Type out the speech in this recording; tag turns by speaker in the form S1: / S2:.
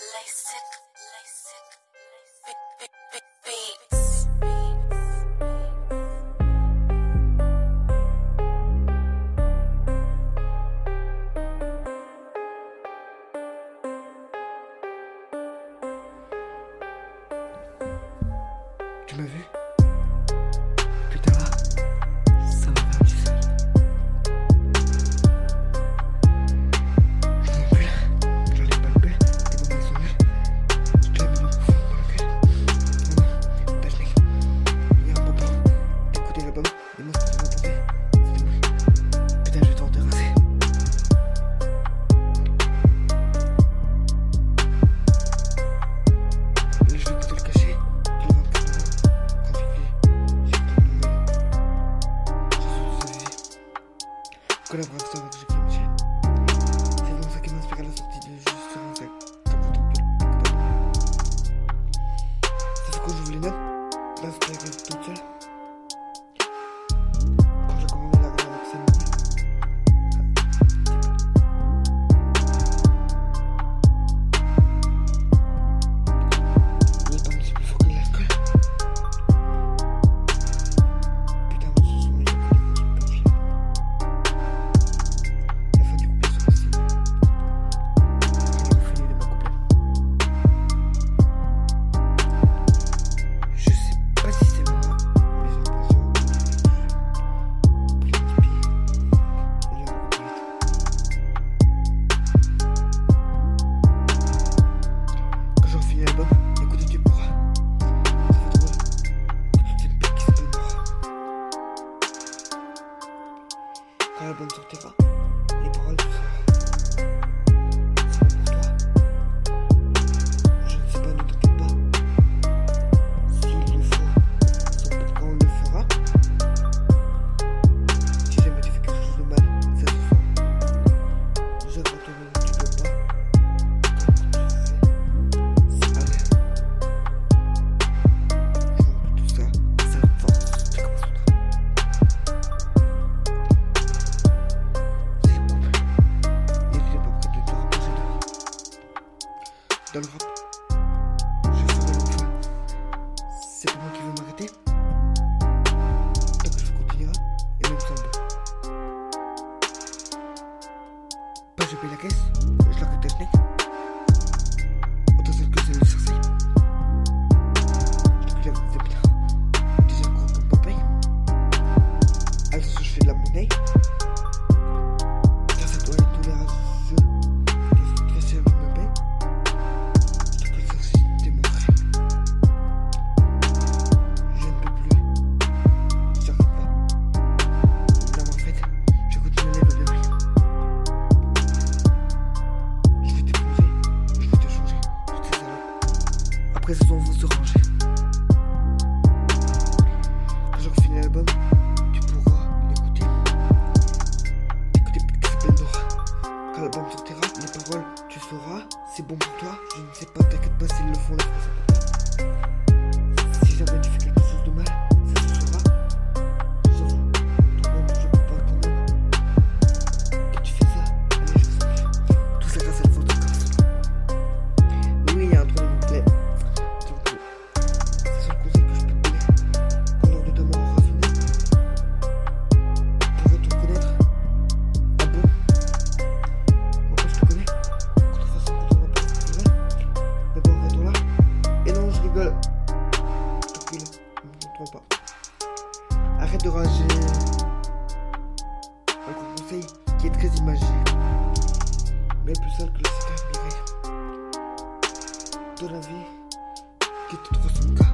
S1: LASIK, LASIK, LASIK, beat. collaborateur avec Jackie Michel. C'est dans ça qui m'inspire à la sortie de justement ça. C'est ce que je voulais mettre? Là, toute seule. tu vois. Les paroles. dans le rap. Je suis dans le fond. C'est pas moi qui veux m'arrêter. Tant que je continuerai, et même sans Pas je paye la caisse, je leur la technique. Je ne sais pas, t'inquiète pas s'ils le font là. Si jamais tu fais rigole. Tranquille, ne m'entends pas. Arrête de rager. Un conseil qui est très imagé, mais plus sale que le cigare miré. De la vie qui te transmet.